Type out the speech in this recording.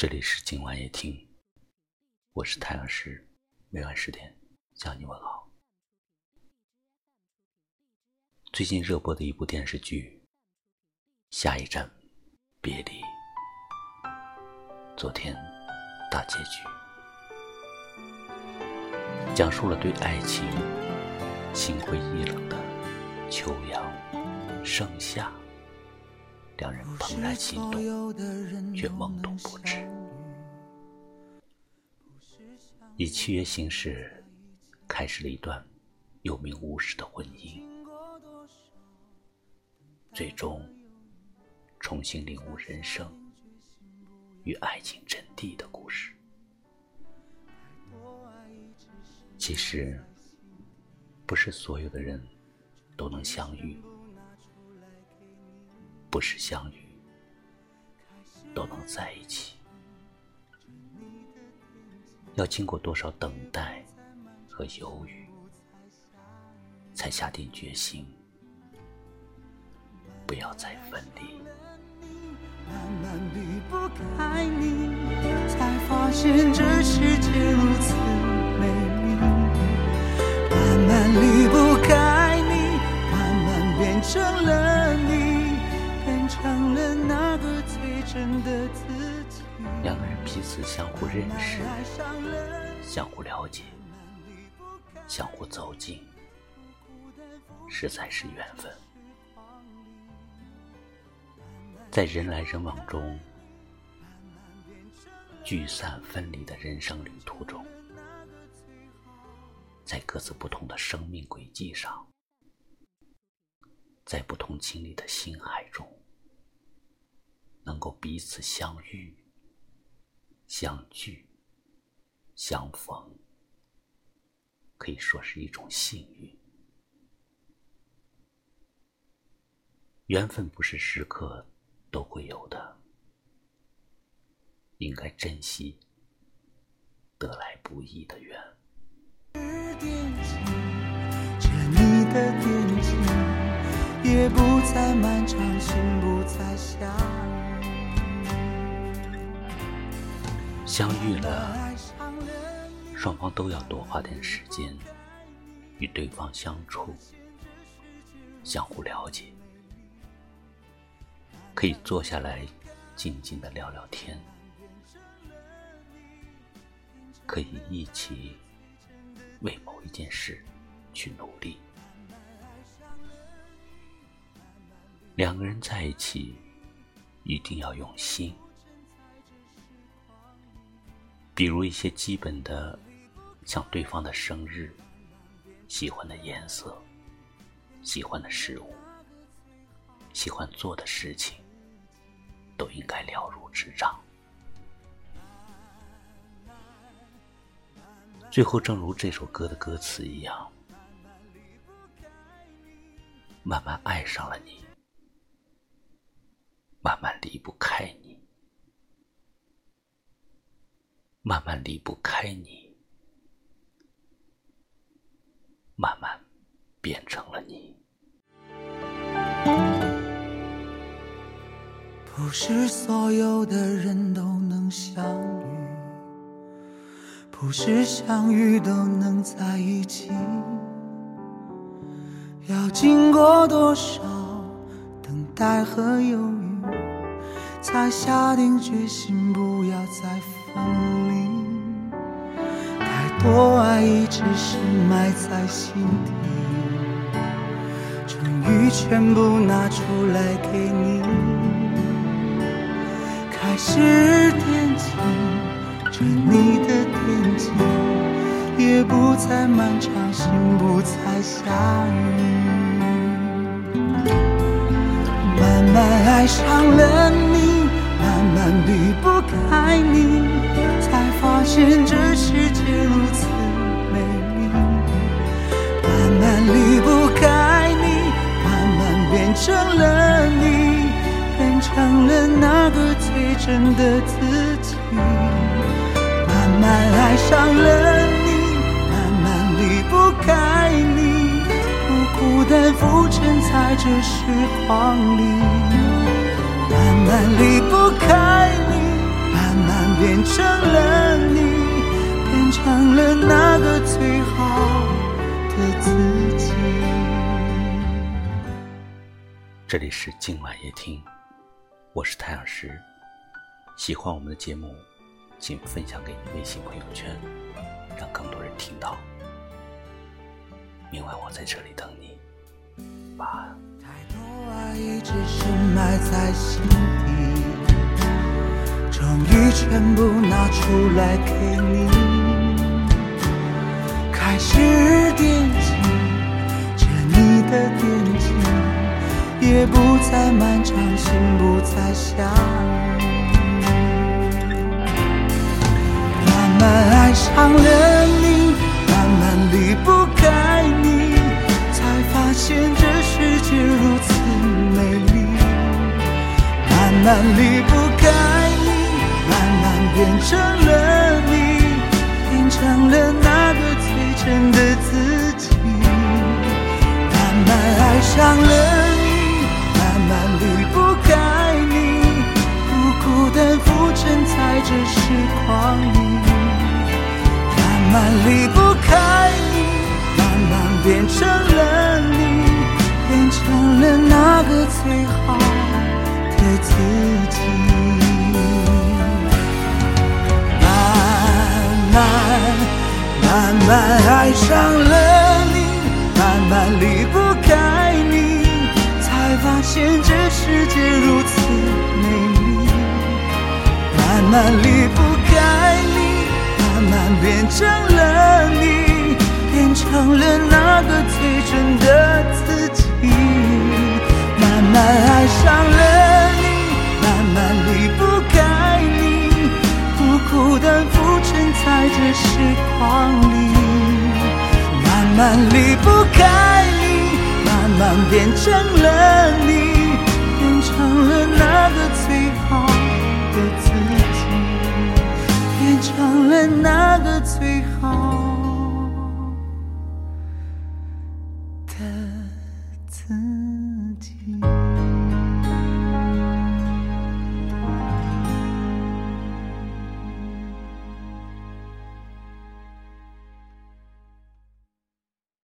这里是今晚夜听，我是太阳石，每晚十点向你问好。最近热播的一部电视剧《下一站别离》，昨天大结局，讲述了对爱情心灰意冷的秋阳、盛夏。两人怦然心动，却懵懂不知。以契约形式开始了一段有名无实的婚姻，最终重新领悟人生与爱情真谛的故事。其实，不是所有的人都能相遇。不是相遇都能在一起，要经过多少等待和犹豫，才下定决心不要再分离。慢慢离不开你，才发现这世界如此美丽。慢慢离不开你，慢慢变成了你。变成了那个最真的自己两个人彼此相互认识，相互了解，相互走近，实在是缘分。在人来人往中，聚散分离的人生旅途中，在各自不同的生命轨迹上，在不同经历的心海中。能够彼此相遇、相聚、相逢，可以说是一种幸运。缘分不是时刻都会有的，应该珍惜得来不易的缘。也不再漫长，心不再想相遇了，双方都要多花点时间与对方相处，相互了解，可以坐下来静静的聊聊天，可以一起为某一件事去努力。两个人在一起，一定要用心。比如一些基本的，像对方的生日、喜欢的颜色、喜欢的食物、喜欢做的事情，都应该了如指掌。最后，正如这首歌的歌词一样，慢慢爱上了你，慢慢离不开你。慢慢离不开你，慢慢变成了你。不是所有的人都能相遇，不是相遇都能在一起，要经过多少等待和犹豫，才下定决心不要再分离，太。多爱一直是埋在心底，终于全部拿出来给你，开始惦记着你的惦记，也不再漫长，心不再下雨，慢慢爱上了你，慢慢离不开你，这世界如此美丽，慢慢。离不开你，慢慢变成了你，变成了那个最真的自己。慢慢爱上了你，慢慢离不开你，不孤单浮沉在这时光里。慢慢离不开你，慢慢。变成这里是今晚夜听，我是太阳石。喜欢我们的节目，请分享给你微信朋友圈，让更多人听到。明晚我在这里等你，晚安。太多爱一直深埋在心底，终于全部拿出来给你，开始惦记着你的惦记，也不再漫长，心不再想，慢慢爱上了你，慢慢离不开你，才发现这世界如此美丽。慢慢离不开你，慢慢变成了你，变成了那个最真的自己。慢慢爱上了这时光里。慢慢离不开你，慢慢变成了你，变成了那个最好的自己。慢慢慢慢爱上了你，慢慢离不开你，才发现这世界如此美丽。慢慢离不开你，慢慢变成了你，变成了那个最真的自己。慢慢爱上了你，慢慢离不开你，苦苦的浮沉在这时光里。慢慢离不开你，慢慢变成了你，变成了那个最好的自己，忘了那个最好的自己。